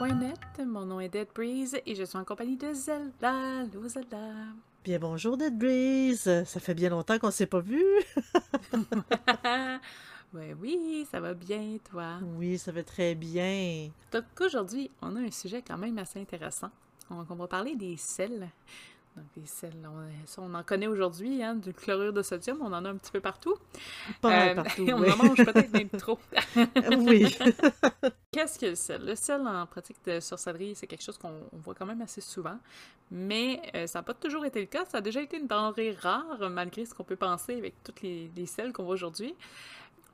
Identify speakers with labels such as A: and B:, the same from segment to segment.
A: Mon nom est Dead Breeze et je suis en compagnie de Zelda. Hello Zelda.
B: Bien bonjour Dead Breeze. Ça fait bien longtemps qu'on s'est pas vu.
A: ouais, oui, ça va bien, toi?
B: Oui, ça va très bien.
A: Donc aujourd'hui, on a un sujet quand même assez intéressant. On, on va parler des sels. Donc, les sels, on, on en connaît aujourd'hui, hein, du chlorure de sodium, on en a un petit peu partout.
B: Pas mal partout,
A: On
B: oui.
A: en mange peut-être même trop.
B: oui.
A: Qu'est-ce que le sel? Le sel en pratique de sorcellerie, c'est quelque chose qu'on on voit quand même assez souvent, mais euh, ça n'a pas toujours été le cas. Ça a déjà été une denrée rare, malgré ce qu'on peut penser avec toutes les, les sels qu'on voit aujourd'hui.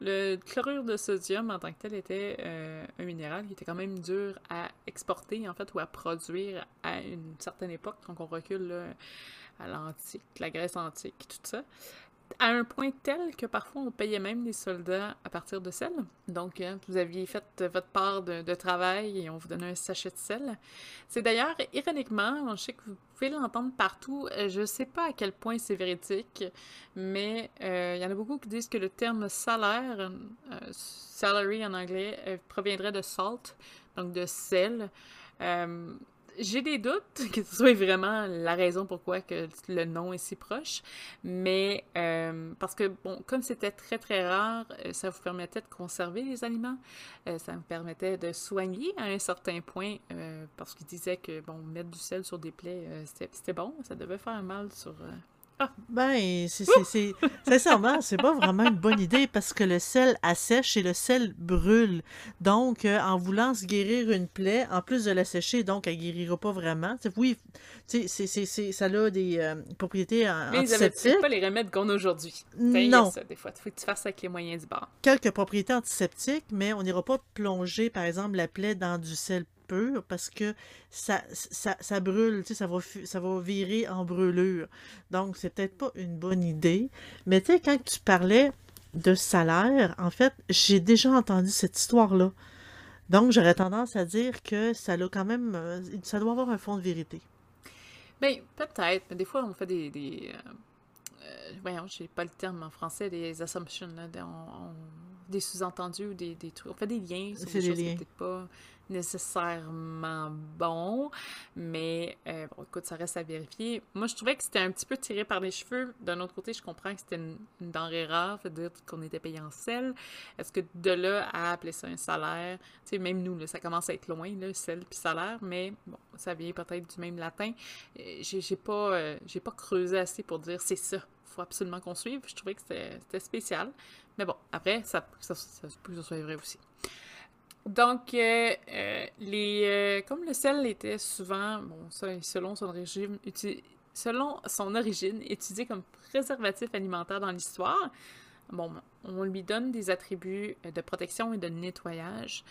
A: Le chlorure de sodium en tant que tel était euh, un minéral qui était quand même dur à exporter en fait ou à produire à une certaine époque. Donc on recule à l'antique, la Grèce antique, tout ça. À un point tel que parfois on payait même les soldats à partir de sel. Donc hein, vous aviez fait votre part de, travail et on vous donnait un sachet de sel. C'est d'ailleurs, ironiquement, je sais que vous pouvez l'entendre partout, euh, je sais pas à quel point c'est véridique, mais euh, il y en a beaucoup qui disent que le terme salaire, euh, salary en anglais, proviendrait de salt, donc de sel. J'ai des doutes que ce soit vraiment la raison pourquoi que le nom est si proche, mais euh, parce que, bon, comme c'était très très rare, euh, ça vous permettait de conserver les aliments, euh, ça vous permettait de soigner à un certain point, parce qu'il disait que, bon, mettre du sel sur des plaies, c'était bon, ça devait faire mal sur...
B: Ah. Ben, c'est, sincèrement, c'est pas vraiment une bonne idée parce que le sel assèche et le sel brûle. Donc, euh, en voulant se guérir une plaie, en plus de la sécher, donc elle guérira pas vraiment. T'sais, oui, c'est, ça a des euh, propriétés
A: Mais
B: antiseptiques.
A: pas les remèdes qu'on a aujourd'hui.
B: Non.
A: Ça, des fois, il faut que tu fasses avec les moyens du bord.
B: Quelques propriétés antiseptiques, mais on n'ira pas plonger, par exemple, la plaie dans du sel parce que ça, ça, ça brûle, tu sais, ça va, ça va virer en brûlure. Donc, c'est peut-être pas une bonne idée. Mais tu sais, quand tu parlais de salaire, en fait, j'ai déjà entendu cette histoire-là. Donc, j'aurais tendance à dire que ça a quand même, euh, ça doit avoir un fond de vérité.
A: Ben, peut-être, mais des fois, on fait des... des euh, euh, voyons, j'ai pas le terme en français, des assumptions, là, des, des sous-entendus ou des, des, trucs. On fait des liens sur
B: C'est
A: des
B: des
A: choses
B: liens.
A: peut-être pas nécessairement bon, mais euh, bon, écoute, ça reste à vérifier. Moi, je trouvais que c'était un petit peu tiré par les cheveux. D'un autre côté, je comprends que c'était une, une denrée rare, fait dire qu'on était payé en sel. Est-ce que de là à appeler ça un salaire, tu sais, même nous, là, ça commence à être loin, là, sel puis salaire, mais bon, ça vient peut-être du même latin. Euh, J'ai j'ai pas, euh, j'ai pas creusé assez pour dire c'est ça. Faut absolument qu'on suive. Je trouvais que c'était spécial. Mais bon, après, ça, peut que ce soit vrai aussi. Donc, euh, euh, les, euh, comme le sel était souvent, bon, selon son régime, selon son origine, utilisé comme préservatif alimentaire dans l'histoire, bon, on lui donne des attributs de protection et de nettoyage.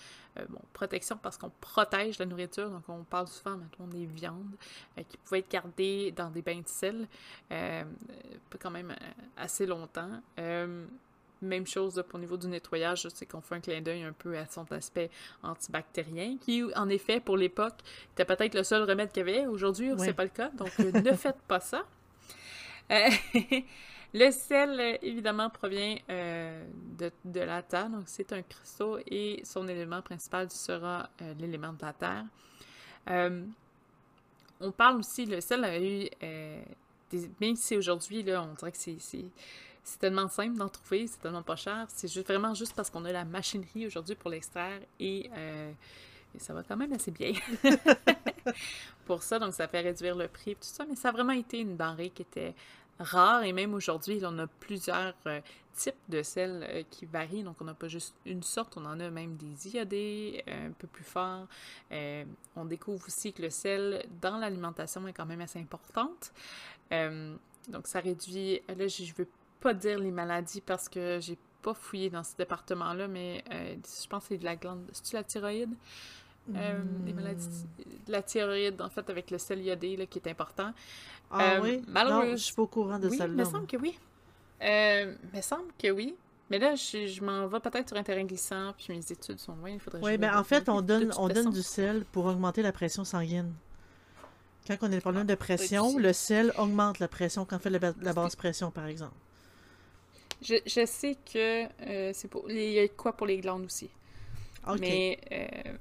A: Bon, protection parce qu'on protège la nourriture, donc on parle souvent, mettons, des viandes qui pouvaient être gardées dans des bains de sel quand même assez longtemps. Même chose là, pour le niveau du nettoyage, c'est qu'on fait un clin d'œil un peu à son aspect antibactérien, qui, en effet, pour l'époque, était peut-être le seul remède qu'il y avait. Aujourd'hui,
B: Ouais.
A: c'est pas le cas, donc euh, ne faites pas ça. Euh, le sel, évidemment, provient euh, de, de la terre, donc c'est un cristaux et son élément principal sera euh, l'élément de la terre. On parle aussi, le sel a eu, des, même si aujourd'hui, là, on dirait que c'est c'est- tellement simple d'en trouver, c'est tellement pas cher, c'est juste, vraiment juste parce qu'on a la machinerie aujourd'hui pour l'extraire et, euh, ça va quand même assez bien pour ça, donc ça fait réduire le prix et tout ça, mais ça a vraiment été une denrée qui était rare et même aujourd'hui, on a plusieurs euh, types de sel euh, qui varient, donc on n'a pas juste une sorte, on en a même des iodés un peu plus forts. On découvre aussi que le sel dans l'alimentation est quand même assez importante. Donc ça réduit, là je je veux pas dire les maladies parce que j'ai pas fouillé dans ce département-là, mais euh, je pense que c'est de la glande, c'est-tu la thyroïde? Euh, Les maladies de la thyroïde, en fait, avec le sel iodé là, qui est important.
B: Ah
A: Euh,
B: oui?
A: malheureuse-
B: Non, je suis pas au courant de
A: oui,
B: celle-là.
A: il me semble que oui. Euh, il me semble que oui. Mais là, je, je m'en vais peut-être sur un terrain glissant, puis mes études sont loin, il faudrait
B: Oui, mais
A: me
B: en fait, on donne, on donne du sel pour augmenter la pression sanguine. Quand on a des problèmes de pression, le sel augmente la pression quand on fait la, la basse pression, par exemple.
A: Je, je sais que euh, c'est pour. Il y a quoi pour les glandes aussi. Mais euh,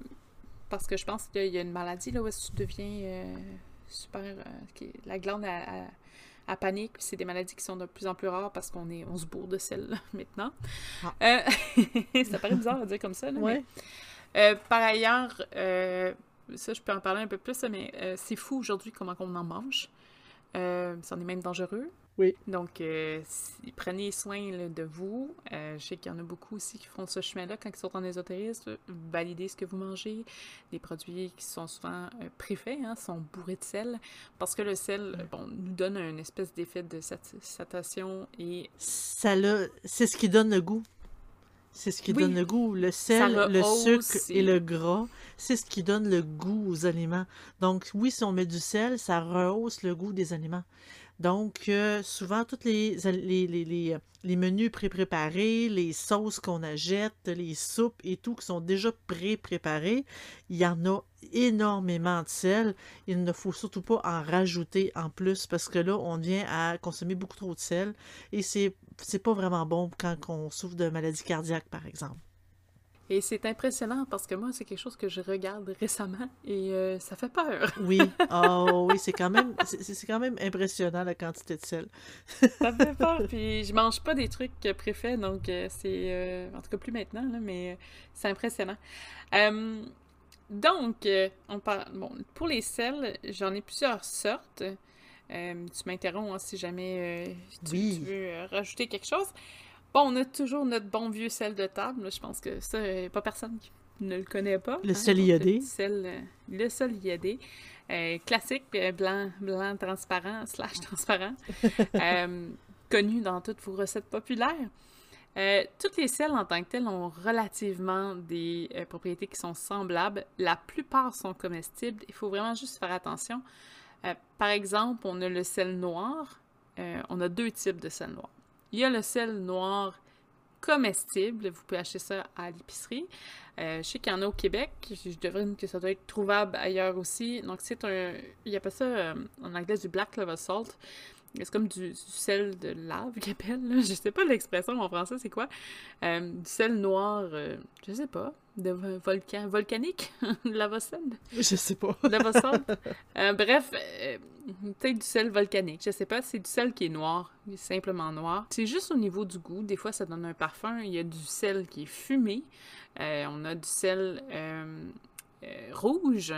A: parce que je pense qu'il y a une maladie là où tu deviens euh, super. la glande à, à- à panique, puis c'est des maladies qui sont de plus en plus rares parce qu'on est on se bourre de sel là, maintenant.
B: Ah.
A: Ça paraît bizarre à dire comme ça, là, mais
B: Ouais.
A: par ailleurs, euh, ça, je peux en parler un peu plus, mais c'est fou aujourd'hui comment on en mange. Euh, c'en est même dangereux.
B: Oui.
A: Donc, euh, si- prenez soin là, de vous. Euh, je sais qu'il y en a beaucoup aussi qui font ce chemin-là quand ils sont en ésotérisme. Validez ce que vous mangez. Les produits qui sont souvent euh, préfaits hein, sont bourrés de sel parce que le sel euh, bon, nous donne un espèce d'effet de sat- satiation et
B: Ça l'a- c'est ce qui donne le goût. C'est ce qui
A: Oui.
B: donne le goût. Le sel, le sucre
A: et-
B: et le gras, c'est ce qui donne le goût aux aliments. Donc, oui, si on met du sel, ça rehausse le goût des aliments. Donc, euh, souvent, tous les, al- les, les, les, euh, les menus pré-préparés, les sauces qu'on achète, les soupes et tout qui sont déjà pré-préparés, il y en a énormément de sel. Il ne faut surtout pas en rajouter en plus parce que là, on vient à consommer beaucoup trop de sel et c'est c'est pas vraiment bon quand on souffre de maladie cardiaque, par exemple.
A: Et c'est impressionnant parce que moi, c'est quelque chose que je regarde récemment et euh, ça fait peur.
B: Oui, oh oui, c'est quand même c'est c'est quand même impressionnant la quantité de sel.
A: Ça me fait peur. Puis je mange pas des trucs préfaits, donc euh, c'est. euh, en tout cas, plus maintenant, là, mais c'est impressionnant. Euh, donc, on parle. Bon, pour les sels, j'en ai plusieurs sortes. Tu m'interromps hein, si jamais tu,
B: Oui.
A: tu veux rajouter quelque chose. Bon, on a toujours notre bon vieux sel de table. Je pense que ça, euh, pas personne qui ne le connaît pas.
B: Le
A: hein.
B: sel iodé.
A: petit sel, euh, le sel iodé. Euh, classique, blanc, blanc transparent, slash transparent. Euh, connu dans toutes vos recettes populaires. Euh, toutes les sels en tant que telles ont relativement des propriétés qui sont semblables. La plupart sont comestibles. Il faut vraiment juste faire attention. Par exemple, on a le sel noir. On a deux types de sel noir. Il y a le sel noir comestible. Vous pouvez acheter ça à l'épicerie. Euh, je sais qu'il y en a au Québec. Je je devine que ça doit être trouvable ailleurs aussi. Donc, c'est un. Il appelle ça euh, en anglais du black clover salt. C'est comme du, sel de lave qu'ils appellent. Là. Je sais pas l'expression en français, c'est quoi. Euh, du sel noir, je sais pas, de vo- volcan, volcanique, lava sel,
B: Je sais pas.
A: lava salt. Euh, bref, euh, peut-être du sel volcanique, je sais pas, c'est du sel qui est noir, simplement noir. C'est juste au niveau du goût, des fois ça donne un parfum, il y a du sel qui est fumé, Euh, on a du sel euh, rouge,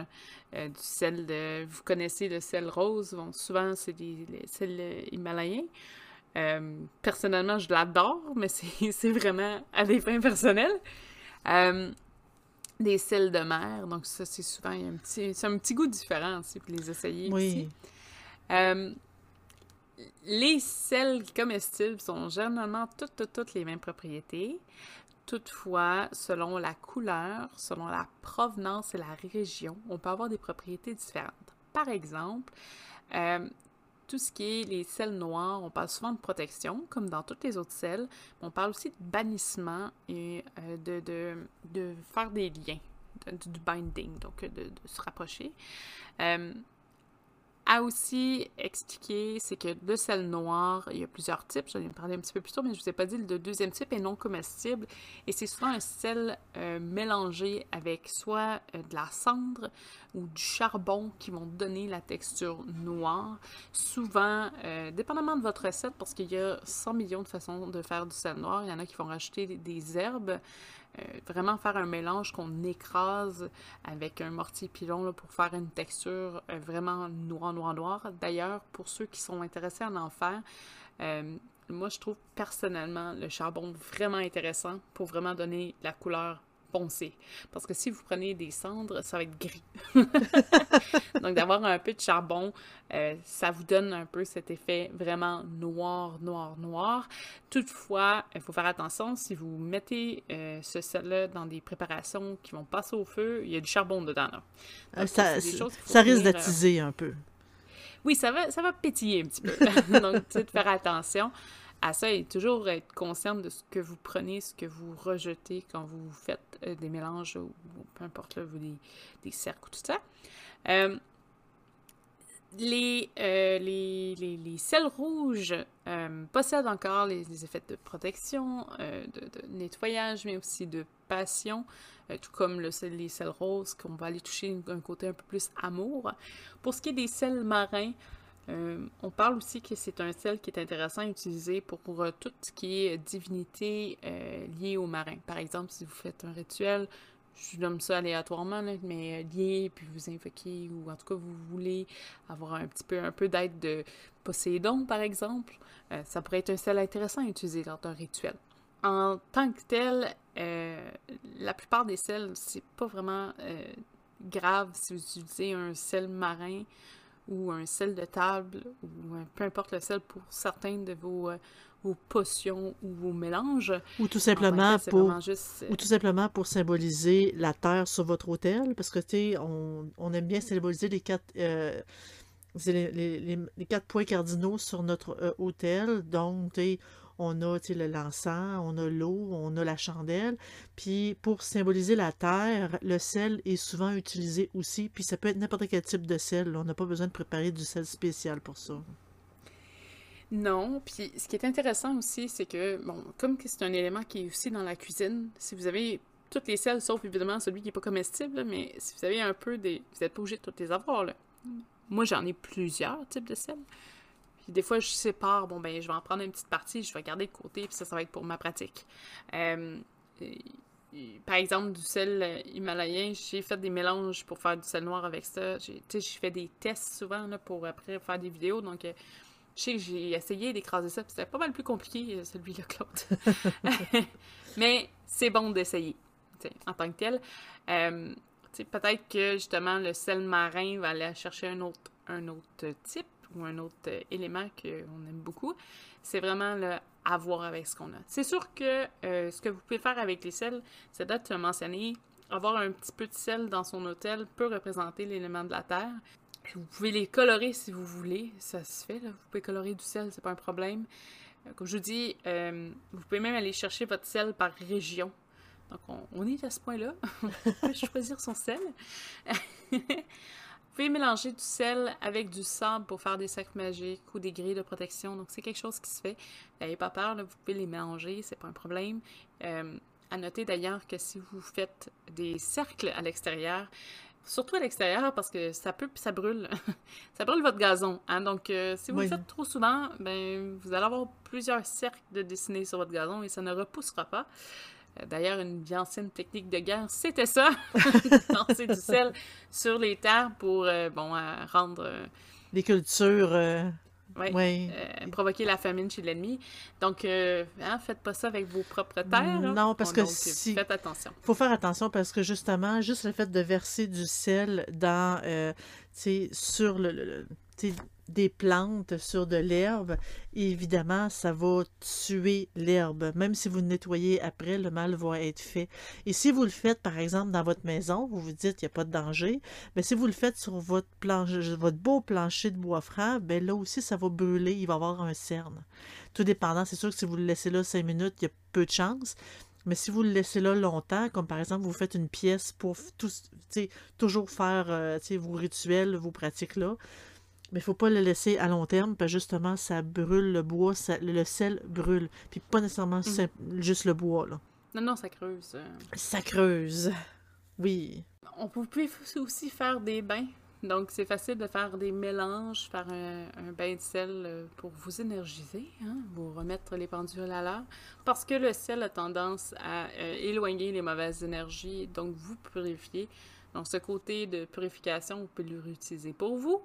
A: du sel de... Vous connaissez le sel rose, bon, souvent c'est des sels himalayens. Personnellement, je l'adore, mais c'est c'est vraiment à des fins personnelles. Des sels de mer, donc ça, c'est souvent il y a un petit, c'est un petit goût différent aussi pour les essayer
B: Oui.
A: aussi. Euh, les sels comestibles sont généralement toutes, toutes, toutes les mêmes propriétés. Toutefois, selon la couleur, selon la provenance et la région, on peut avoir des propriétés différentes. Par exemple, euh, tout ce qui est les sels noirs, on parle souvent de protection, comme dans toutes les autres sels. mais On parle aussi de bannissement et euh, de, de, de faire des liens, du binding, donc de, de se rapprocher. Euh, à aussi expliquer, c'est que le sel noir, il y a plusieurs types, j'en ai parlé un petit peu plus tôt, mais je vous ai pas dit, le deuxième type est non comestible, et c'est souvent un sel euh, mélangé avec soit euh, de la cendre ou du charbon qui vont donner la texture noire. Souvent, euh, dépendamment de votre recette, parce qu'il y a 100 millions de façons de faire du sel noir, il y en a qui vont rajouter des, herbes, vraiment faire un mélange qu'on écrase avec un mortier pilon pour faire une texture euh, vraiment noir, noir, noir. D'ailleurs, pour ceux qui sont intéressés à en faire, euh, moi je trouve personnellement le charbon vraiment intéressant pour vraiment donner la couleur Parce que si vous prenez des cendres, ça va être gris. Donc d'avoir un peu de charbon, euh, ça vous donne un peu cet effet vraiment noir, noir, noir. Toutefois, il faut faire attention, si vous mettez euh, ce sel-là dans des préparations qui vont passer au feu, il y a du charbon dedans. Là.
B: Euh,
A: Donc,
B: Ça, risque d'attiser un peu.
A: oui, ça va, ça va pétiller un petit peu. Donc, tu sais, de faire attention à ça et toujours être consciente de ce que vous prenez, ce que vous rejetez quand vous faites euh, des mélanges ou, peu importe, là, vous, des, cercles ou tout ça. Euh, les, euh, les, les, les, sels rouges possèdent encore les, effets de protection, de, de, nettoyage, mais aussi de passion, tout comme le, les sels roses, qu'on va aller toucher un côté un peu plus amour. Pour ce qui est des sels marins, on parle aussi que c'est un sel qui est intéressant à utiliser pour, pour tout ce qui est divinité liée aux marins. Par exemple, si vous faites un rituel je nomme ça aléatoirement, mais euh, lié, puis vous invoquez, ou en tout cas vous voulez avoir un petit peu, un peu d'aide de Poséidon, par exemple, euh, ça pourrait être un sel intéressant à utiliser lors d'un rituel. En tant que tel, euh, la plupart des sels, c'est pas vraiment grave si vous utilisez un sel marin ou un sel de table, ou peu importe le sel pour certains de vos, vos potions ou vos mélanges.
B: Ou tout simplement pour ou tout simplement pour symboliser la terre sur votre hôtel, parce que tu sais, on, on, aime bien symboliser les quatre euh, les, les, les, quatre points cardinaux sur notre euh, hôtel. Donc, on a le l'encens, on a l'eau, on a la chandelle. Puis pour symboliser la terre, le sel est souvent utilisé aussi. Puis ça peut être n'importe quel type de sel. On n'a pas besoin de préparer du sel spécial pour ça.
A: Non, puis ce qui est intéressant aussi, c'est que, bon, comme c'est un élément qui est aussi dans la cuisine, si vous avez toutes les sels, sauf évidemment celui qui n'est pas comestible, mais si vous avez un peu des... Vous n'êtes pas obligé de toutes les avoir. Moi, j'en ai plusieurs types de sels. Puis des fois, je sépare, bon, ben, je vais en prendre une petite partie, je vais garder de côté, puis ça, ça va être pour ma pratique. Euh, par exemple, du sel himalayen, j'ai fait des mélanges pour faire du sel noir avec ça. Tu sais, j'ai fait des tests souvent là, pour après faire des vidéos, donc... Euh, je sais que j'ai essayé d'écraser ça, puis c'était pas mal plus compliqué, euh, celui-là, Claude. Mais c'est bon d'essayer, en tant que tel. Euh, peut-être que, justement, le sel marin va aller chercher un autre, un autre type ou un autre élément qu'on aime beaucoup. C'est vraiment le avoir avec ce qu'on a. C'est sûr que euh, ce que vous pouvez faire avec les sels, c'est d'être mentionné avoir un petit peu de sel dans son hôtel peut représenter l'élément de la terre. Vous pouvez les colorer si vous voulez, ça se fait. Là. Vous pouvez colorer du sel, c'est pas un problème. Euh, comme je vous dis, euh, vous pouvez même aller chercher votre sel par région. Donc, on, est à ce point-là. on peut choisir son sel. vous pouvez mélanger du sel avec du sable pour faire des sacs magiques ou des grilles de protection. Donc, c'est quelque chose qui se fait. N'ayez pas peur, vous pouvez les mélanger, c'est pas un problème. Euh, à noter d'ailleurs que si vous faites des cercles à l'extérieur, Surtout à l'extérieur parce que ça peut ça brûle. ça brûle votre gazon. Hein? Donc, euh, si vous le faites trop souvent, ben, vous allez avoir plusieurs cercles de dessiner sur votre gazon et ça ne repoussera pas. Euh, d'ailleurs, une bien ancienne technique de guerre, c'était ça. Lancer du sel sur les terres pour euh, bon, rendre...
B: Les cultures.
A: Euh, provoquer la famine chez l'ennemi. Donc, euh, hein, faites pas ça avec vos propres terres.
B: Non, parce que si...
A: Faites attention.
B: Il faut faire attention parce que justement, juste le fait de verser du sel dans, euh, sur le, le des plantes sur de l'herbe, évidemment, ça va tuer l'herbe. Même si vous le nettoyez après, le mal va être fait. Et si vous le faites, par exemple, dans votre maison, vous vous dites qu'il n'y a pas de danger, mais si vous le faites sur votre, planche, votre beau plancher de bois franc, ben là aussi, ça va brûler, il va y avoir un cerne. Tout dépendant, c'est sûr que si vous le laissez là cinq minutes, il y a peu de chance. Mais si vous le laissez là longtemps, comme par exemple vous faites une pièce pour toujours faire euh, vos rituels, vos pratiques là, mais il faut pas le laisser à long terme, parce que justement, ça brûle le bois, le sel brûle. Puis pas nécessairement mm. juste le bois, là.
A: Non, non, ça creuse. Euh.
B: Ça creuse. Oui.
A: On peut aussi faire des bains. Donc, c'est facile de faire des mélanges, faire un, bain de sel euh, pour vous énergiser, hein, vous remettre les pendules à l'heure. Parce que le sel a tendance à euh, éloigner les mauvaises énergies, donc vous purifier. Donc, ce côté de purification, vous pouvez le réutiliser pour vous.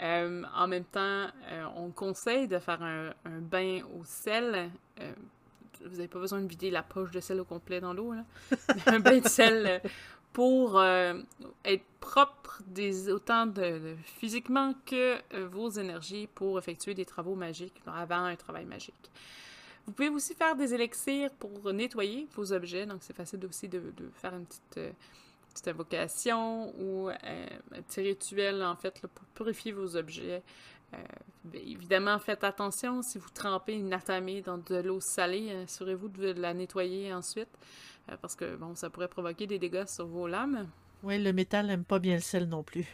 A: Euh, en même temps, euh, on conseille de faire un, bain au sel. Euh, vous n'avez pas besoin de vider la poche de sel au complet dans l'eau. un bain de sel pour être propre autant physiquement que vos énergies pour effectuer des travaux magiques avant un travail magique. Vous pouvez aussi faire des élixirs pour nettoyer vos objets. Donc, c'est facile aussi de faire une petite petite invocation ou euh, un petit rituel, en fait, pour purifier vos objets. Euh, évidemment, faites attention si vous trempez une atamée dans de l'eau salée, assurez-vous de la nettoyer ensuite, euh, parce que bon, ça pourrait provoquer des dégâts sur vos lames.
B: Oui, le métal n'aime pas bien le sel non plus.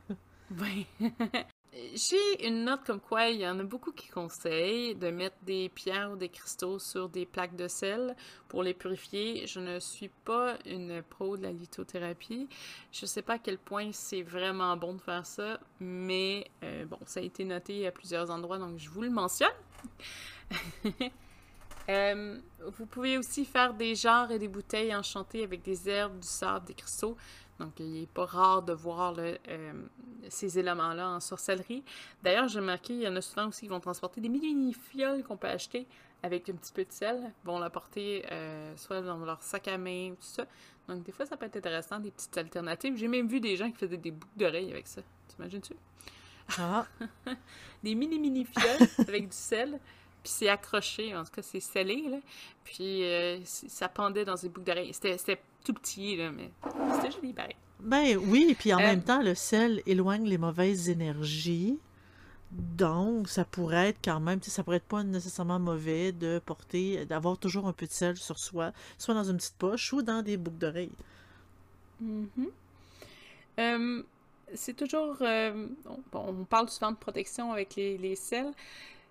A: oui. j'ai une note comme quoi il y en a beaucoup qui conseillent de mettre des pierres ou des cristaux sur des plaques de sel pour les purifier. Je ne suis pas une pro de la lithothérapie. Je ne sais pas à quel point c'est vraiment bon de faire ça, mais euh, bon, ça a été noté à plusieurs endroits, donc je vous le mentionne. Euh, vous pouvez aussi faire des jarres et des bouteilles enchantées avec des herbes, du sable, des cristaux. Donc, il n'est pas rare de voir euh, ces éléments-là en sorcellerie. D'ailleurs, j'ai remarqué, il y en a souvent aussi qui vont transporter des mini-fioles qu'on peut acheter avec un petit peu de sel, vont l'apporter euh, soit dans leur sac à main, tout ça. Donc, des fois, ça peut être intéressant, des petites alternatives. J'ai même vu des gens qui faisaient des boucles d'oreilles avec ça. T'imagines-tu? Ah! des mini-mini fioles avec du sel. Puis c'est accroché, en tout cas, c'est scellé, là. Puis euh, ça pendait dans des boucles d'oreilles. C'était tout petit, là, mais c'était joli, pareil.
B: Ben oui, puis en euh, même temps, le sel éloigne les mauvaises énergies. Donc, ça pourrait être quand même, ça pourrait être pas nécessairement mauvais de porter, d'avoir toujours un peu de sel sur soi, soit dans une petite poche ou dans des boucles d'oreilles.
A: Mm-hmm. Euh, c'est toujours. on parle souvent de protection avec les, les sels.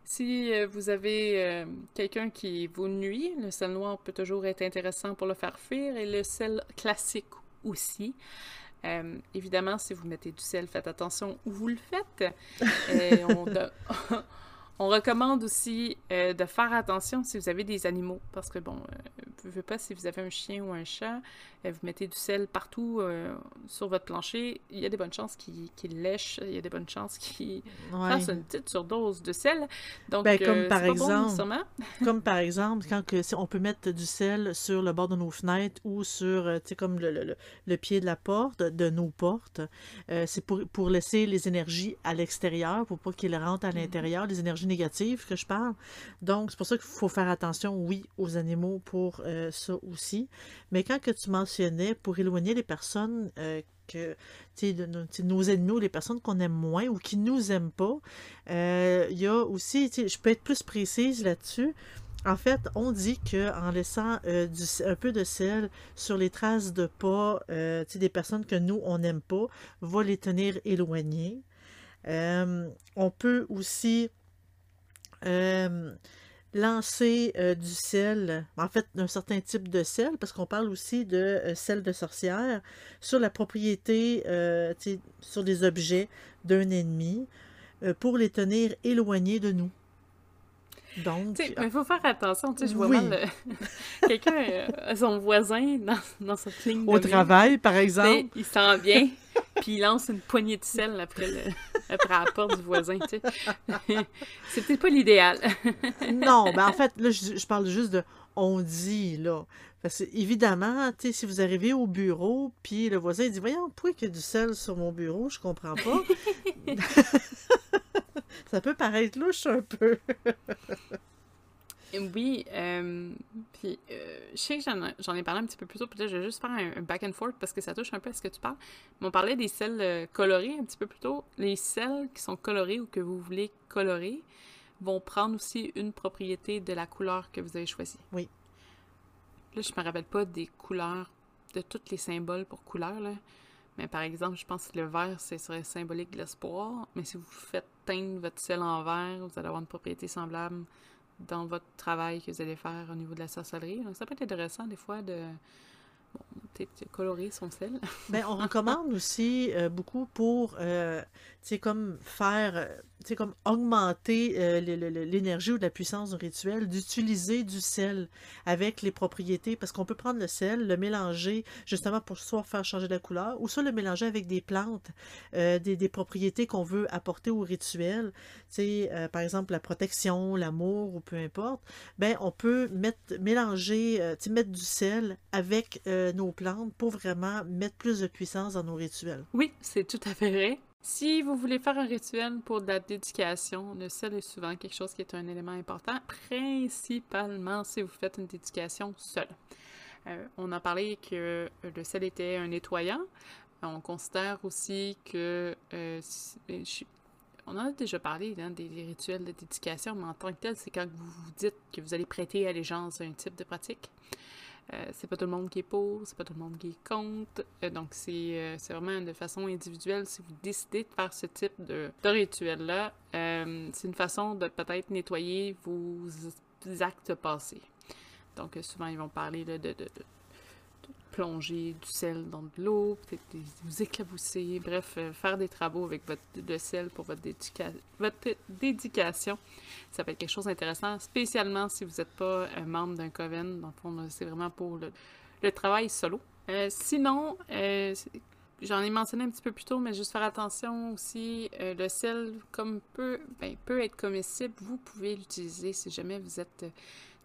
A: Si euh, vous avez euh, quelqu'un qui vous nuit, le sel noir peut toujours être intéressant pour le faire fuir et le sel classique aussi. Euh, évidemment, si vous mettez du sel, faites attention où vous le faites. on, on recommande aussi euh, de faire attention si vous avez des animaux, parce que bon, euh, vous ne pas si vous avez un chien ou un chat, euh, vous mettez du sel partout sur votre plancher, il y a des bonnes chances qu'il lèche, il y a des bonnes chances qu'il fasse une petite surdose de sel.
B: Donc, ben, comme par exemple, comme par exemple, quand que, on peut mettre du sel sur le bord de nos fenêtres ou sur, tu sais, comme le, le, le, pied de la porte, de nos portes, c'est pour, pour laisser les énergies à l'extérieur, pour pas qu'ils rentrent à mm-hmm. l'intérieur, les énergies négative que je parle. Donc, c'est pour ça qu'il faut faire attention, oui, aux animaux pour euh, ça aussi. Mais quand que tu mentionnais, pour éloigner les personnes euh, que, nos ennemis, les personnes qu'on aime moins ou qui nous aiment pas, euh, il y a aussi, je peux être plus précise là-dessus. En fait, on dit que en laissant du, un peu de sel sur les traces de pas des personnes que nous, on n'aime pas, va les tenir éloignées. on peut aussi euh, lancer euh, du sel, en fait d'un certain type de sel, parce qu'on parle aussi de euh, sel de sorcière, sur la propriété, sur des objets d'un ennemi, pour les tenir éloignés de nous.
A: Donc. il faut faire attention. Tu sais, je vois mal quelqu'un, son voisin, dans, dans cette ligne.
B: Au travail, par exemple.
A: Il sent bien, puis il lance une poignée de sel après, le, après la porte du voisin. Tu sais. C'est peut-être pas l'idéal.
B: non, ben en fait, là, je, parle juste de on dit, là. Parce que, évidemment, tu sais, si vous arrivez au bureau, puis le voisin dit Voyons, pourquoi il y a du sel sur mon bureau Je comprends pas. Ça peut paraître louche un peu.
A: Oui, euh, puis euh, je sais que j'en ai parlé un petit peu plus tôt, peut-être je vais juste faire un, back and forth parce que ça touche un peu à ce que tu parles. Mais on parlait des sels euh, colorés un petit peu plus tôt. Les sels qui sont colorés ou que vous voulez colorer vont prendre aussi une propriété de la couleur que vous avez choisie.
B: Oui.
A: Là, je me rappelle pas des couleurs, de tous les symboles pour couleurs, là. Mais par exemple, je pense que le vert, ce serait symbolique de l'espoir. Mais si vous faites teindre votre sel en vert, vous allez avoir une propriété semblable dans votre travail que vous allez faire au niveau de la sorcellerie. Donc, ça peut être intéressant des fois de peut-être colorer son sel.
B: ben, on recommande aussi euh, beaucoup pour, euh, comme faire, euh, comme augmenter l'énergie ou la puissance du rituel, d'utiliser du sel avec les propriétés, parce qu'on peut prendre le sel, le mélanger justement pour soit faire changer la couleur, ou soit le mélanger avec des plantes, des, propriétés qu'on veut apporter au rituel, tu sais, par exemple la protection, l'amour, ou peu importe, ben, on peut mettre, mélanger, tu mettre du sel avec nos plantes pour vraiment mettre plus de puissance dans nos rituels.
A: Oui, c'est tout à fait vrai. Si vous voulez faire un rituel pour de la dédication, le sel est souvent quelque chose qui est un élément important, principalement si vous faites une dédication seule. Euh, on a parlé que le sel était un nettoyant. On considère aussi que euh, on en a déjà parlé hein, des, rituels de dédication, mais en tant que tel, c'est quand vous vous dites que vous allez prêter allégeance à un type de pratique. Euh, c'est pas tout le monde qui est pour, c'est pas tout le monde qui est contre. Euh, donc, c'est c'est vraiment de façon individuelle. Si vous décidez de faire ce type de, de rituel-là, c'est une façon de peut-être nettoyer vos actes passés. Donc, souvent, ils vont parler de, de plonger du sel dans de l'eau, peut-être vous éclabousser, bref, euh, faire des travaux avec votre, le sel pour votre, votre dédication. Ça peut être quelque chose d'intéressant, spécialement si vous n'êtes pas un membre d'un coven. Dans le fond, c'est vraiment pour le, travail solo. Euh, sinon, euh, j'en ai mentionné un petit peu plus tôt, mais juste faire attention aussi, le sel, comme peut, ben, peut être comestible, vous pouvez l'utiliser si jamais vous êtes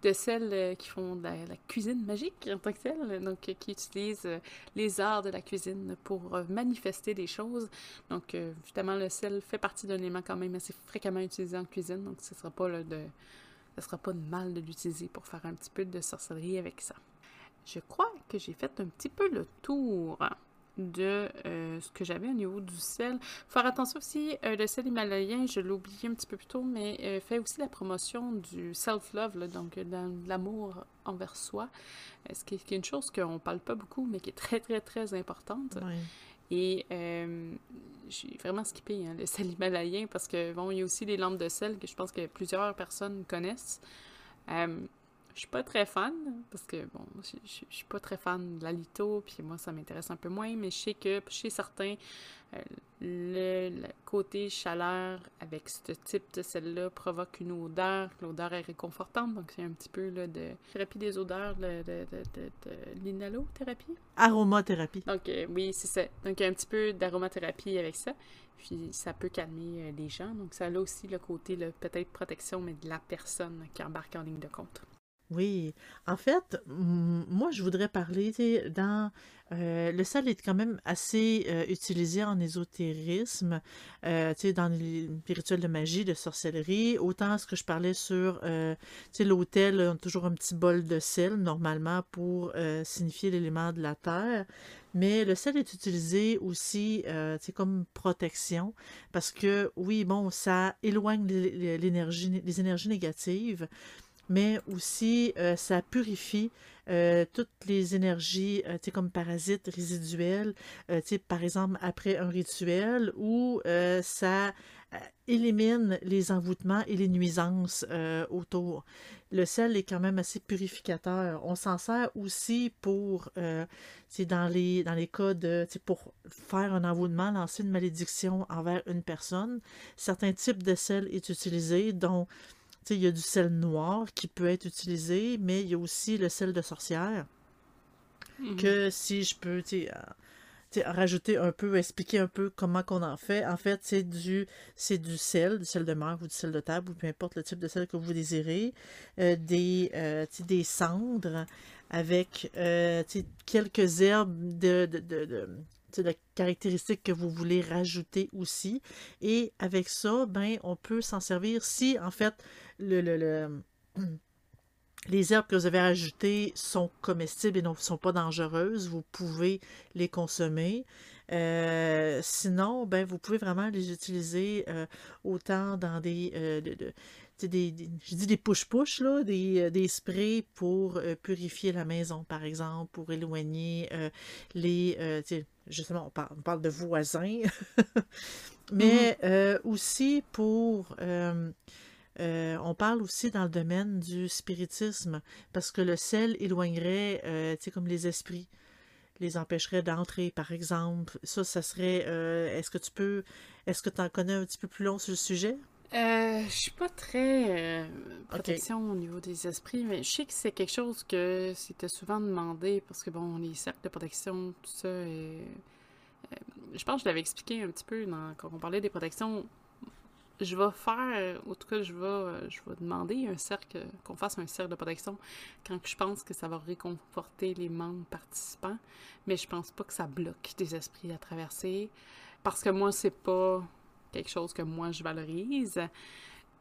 A: de celles euh, qui font de la, cuisine magique en tant que telle, donc euh, qui utilisent euh, les arts de la cuisine pour manifester des choses. Donc, évidemment, le sel fait partie d'un élément quand même assez fréquemment utilisé en cuisine, donc ce ne sera pas de, sera pas de mal de l'utiliser pour faire un petit peu de sorcellerie avec ça. Je crois que j'ai fait un petit peu le tour de euh, ce que j'avais au niveau du sel. Faire attention aussi, euh, le sel himalayen, je l'ai oublié un petit peu plus tôt, mais euh, fait aussi la promotion du self-love, donc l'amour envers soi, ce qui est, une chose qu'on parle pas beaucoup, mais qui est très, très, très importante. Et j'ai vraiment skippé hein, le sel himalayen parce que, bon, il y a aussi les lampes de sel que je pense que plusieurs personnes connaissent. Je suis pas très fan, parce que, bon, je, suis pas très fan de la litho, puis moi, ça m'intéresse un peu moins, mais je sais que chez certains, euh, le, côté chaleur avec ce type de celle-là provoque une odeur, l'odeur est réconfortante, donc c'est un petit peu là, de thérapie des odeurs, de, de, de, l'inhalothérapie.
B: Aromathérapie.
A: Donc, euh, oui, c'est ça. Donc, il y a un petit peu d'aromathérapie avec ça. Puis ça peut calmer euh, les gens. Donc ça a aussi le côté peut-être protection, mais de la personne qui embarque en ligne de compte.
B: Oui, en fait, moi je voudrais parler, dans euh, le sel est quand même assez euh, utilisé en ésotérisme, euh, dans les rituels de magie, de sorcellerie, autant ce que je parlais sur, l'autel, on a toujours un petit bol de sel normalement pour signifier l'élément de la terre, mais le sel est utilisé aussi comme protection parce que oui, bon, ça éloigne les énergies négatives mais aussi euh, ça purifie euh, toutes les énergies, euh, comme parasites résiduels, par exemple après un rituel, ou ça élimine les envoûtements et les nuisances autour. Le sel est quand même assez purificateur. On s'en sert aussi pour, dans les, dans les cas de, pour faire un envoûtement, lancer une malédiction envers une personne. Certains types de sel est utilisé, dont il y a du sel noir qui peut être utilisé, mais il y a aussi le sel de sorcière. Mhm. Que si je peux euh, rajouter un peu, expliquer un peu comment qu'on en fait. En fait, c'est du, c'est du sel, du sel de mer ou du sel de table, ou peu importe le type de sel que vous désirez. Euh, des, euh, des cendres avec quelques herbes de, de, de, de caractéristiques que vous voulez rajouter aussi. Et avec ça, ben, on peut s'en servir si, en fait, le, les herbes que vous avez ajoutées sont comestibles et ne sont pas dangereuses. Vous pouvez les consommer. Euh, sinon, ben, vous pouvez vraiment les utiliser euh, autant dans des, euh, des, je dis des push-push, là, des, des, sprays pour purifier la maison, par exemple, pour éloigner les, justement, on parle, on parle, de voisins, mais mm-hmm. aussi pour euh, on parle aussi dans le domaine du spiritisme, parce que le sel éloignerait, euh, tu sais, comme les esprits, les empêcherait d'entrer, par exemple. Ça, ça serait. Euh, est-ce que tu peux. Est-ce que tu en connais un petit peu plus long sur le sujet?
A: Euh, je suis pas très protection au niveau des esprits, mais je sais que c'est quelque chose que c'était souvent demandé parce que bon, les cercles de protection, tout ça. je pense que je l'avais expliqué un petit peu quand on parlait des protections je vais faire, en tout cas, je vais, je vais demander un cercle, qu'on fasse un cercle de protection quand je pense que ça va réconforter les membres participants, mais je pense pas que ça bloque des esprits à traverser, parce que moi, c'est pas quelque chose que moi je valorise,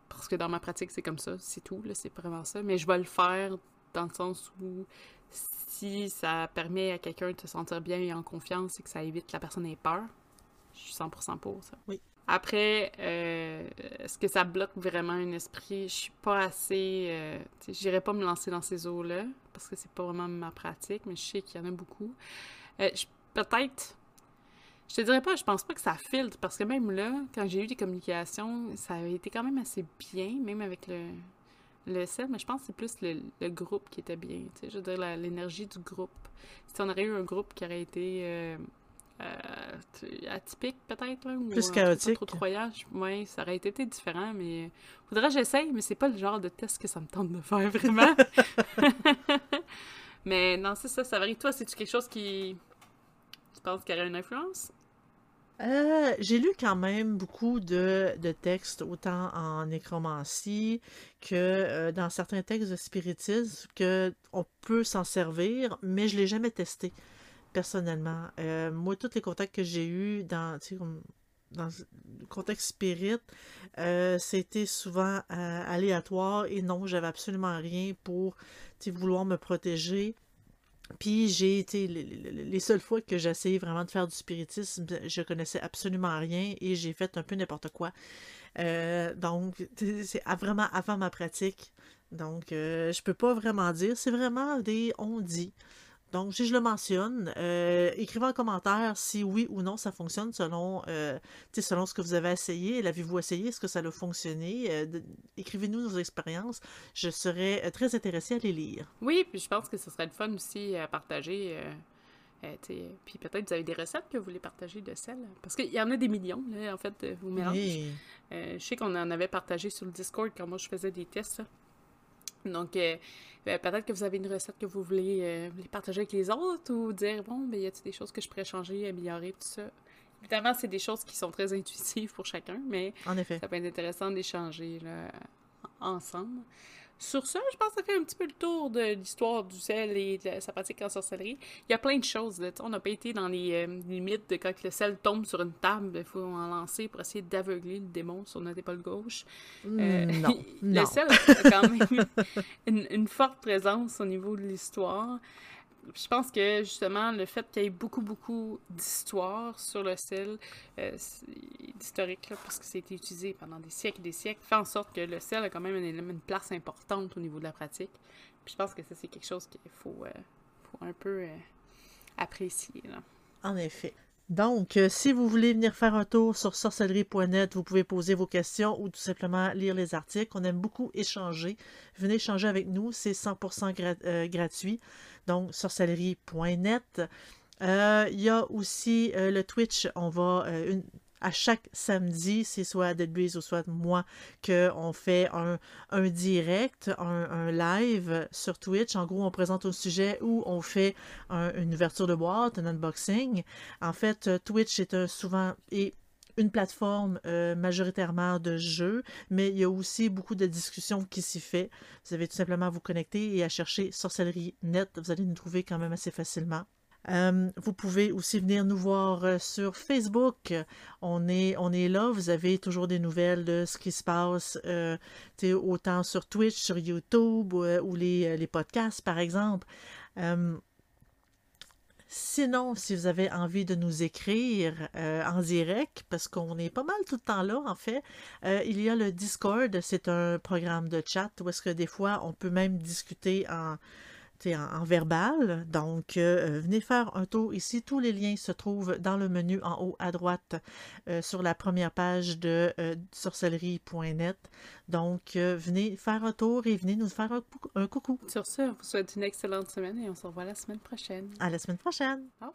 A: parce que dans ma pratique, c'est comme ça, c'est tout, c'est vraiment ça, mais je vais le faire dans le sens où si ça permet à quelqu'un de se sentir bien et en confiance et que ça évite que la personne ait peur, je suis 100% pour ça.
B: Oui.
A: Après, euh, est-ce que ça bloque vraiment un esprit? Je suis pas assez... Euh, J'irais pas me lancer dans ces eaux-là, parce que c'est pas vraiment ma pratique, mais je sais qu'il y en a beaucoup. Euh, Peut-être... Je te dirais pas, je pense pas que ça filtre, parce que même là, quand j'ai eu des communications, ça avait été quand même assez bien, même avec le, le sel, mais je pense que c'est plus le, le, groupe qui était bien, je veux dire, l'énergie du groupe. Si on aurait eu un groupe qui aurait été... Euh, euh, atypique peut-être ou
B: plus chaotique.
A: trop, trop ouais ça aurait été différent mais faudrait que j'essaye mais c'est pas le genre de test que ça me tente de faire vraiment. Mais non c'est ça ça varie. Toi c'est tu quelque chose qui tu penses qu'il aurait une influence?
B: Euh, j'ai lu quand même beaucoup de, de, textes, autant en nécromancie que euh, dans certains textes de spiritisme, que on peut s'en servir, mais je l'ai jamais testé personnellement. Euh, moi, tous les contacts que j'ai eus dans, dans le contexte spirit, euh, c'était souvent euh, aléatoire et non, j'avais absolument rien pour vouloir me protéger. Puis j'ai été, les, seules fois que j'ai essayé vraiment de faire du spiritisme, je connaissais absolument rien et j'ai fait un peu n'importe quoi. donc, c'est vraiment avant ma pratique. Donc, je peux pas vraiment dire. C'est vraiment des on dit. Donc, si je le mentionne, euh, écrivez en commentaire si oui ou non ça fonctionne selon, euh, selon ce que vous avez essayé. L'avez-vous essayé? Est-ce que ça a fonctionné? Euh, Écrivez-nous nos expériences. Je serais très intéressée à les lire.
A: Oui, puis je pense que ce serait le fun aussi à partager. puis peut-être vous avez des recettes que vous voulez partager de sel. Parce qu'il y en a des millions, là, en fait, vous mélangez. je sais qu'on en avait partagé sur le Discord quand moi je faisais des tests. Donc, euh, ben, peut-être que vous avez une recette que vous voulez euh, partager avec les autres ou dire, bon, ben, y a-t-il des choses que je pourrais changer, améliorer, tout ça? Évidemment, c'est des choses qui sont très intuitives pour chacun, mais
B: en effet.
A: ça peut être intéressant d'échanger ensemble. Sur ça, je pense que ça fait un petit peu le tour de l'histoire du sel et de sa pratique en sorcellerie. Il y a plein de choses. On n'a pas été dans les euh, limites de quand le sel tombe sur une table, il faut en lancer pour essayer d'aveugler le démon sur notre épaule gauche.
B: Mm, euh, non,
A: le sel a quand même une, une, forte présence au niveau de l'histoire je pense que justement, le fait qu'il y ait beaucoup, beaucoup d'histoires sur le sel, euh, d'historique, parce que c'était utilisé pendant des siècles et des siècles, fait en sorte que le sel a quand même une, place importante au niveau de la pratique. Je pense que ça, c'est quelque chose qu'il faut, euh, un peu euh, apprécier.
B: En effet. Donc, euh, si vous voulez venir faire un tour sur sorcellerie.net, vous pouvez poser vos questions ou tout simplement lire les articles. On aime beaucoup échanger. Venez échanger avec nous, c'est 100% euh, gratuit. Donc, sorcellerie.net. Euh, il y a aussi le Twitch. On va une, à chaque samedi, c'est soit Dead ou soit moi, qu'on fait un, un direct, un, live sur Twitch. En gros, on présente un sujet ou on fait une ouverture de boîte, un unboxing. En fait, Twitch est un, souvent et une plateforme euh, majoritairement de jeux, mais il y a aussi beaucoup de discussions qui s'y fait. Vous avez tout simplement à vous connecter et à chercher Sorcellerie Net. Vous allez nous trouver quand même assez facilement. Euh, vous pouvez aussi venir nous voir euh, sur Facebook. On est, on est là. Vous avez toujours des nouvelles de ce qui se passe, euh, autant sur Twitch, sur YouTube ou les, les, podcasts, par exemple. Sinon, si vous avez envie de nous écrire en direct, parce qu'on est pas mal tout le temps là, en fait, il y a le Discord, c'est un programme de chat où est-ce que des fois on peut même discuter en, en, verbal. Donc, euh, venez faire un tour ici. Tous les liens se trouvent dans le menu en haut à droite euh, sur la première page de euh, sorcellerie.net. Donc, venez faire un tour et venez nous faire un, coucou.
A: Sur ce, on vous souhaite une excellente semaine et on se revoit la semaine prochaine.
B: À la semaine prochaine.
A: Au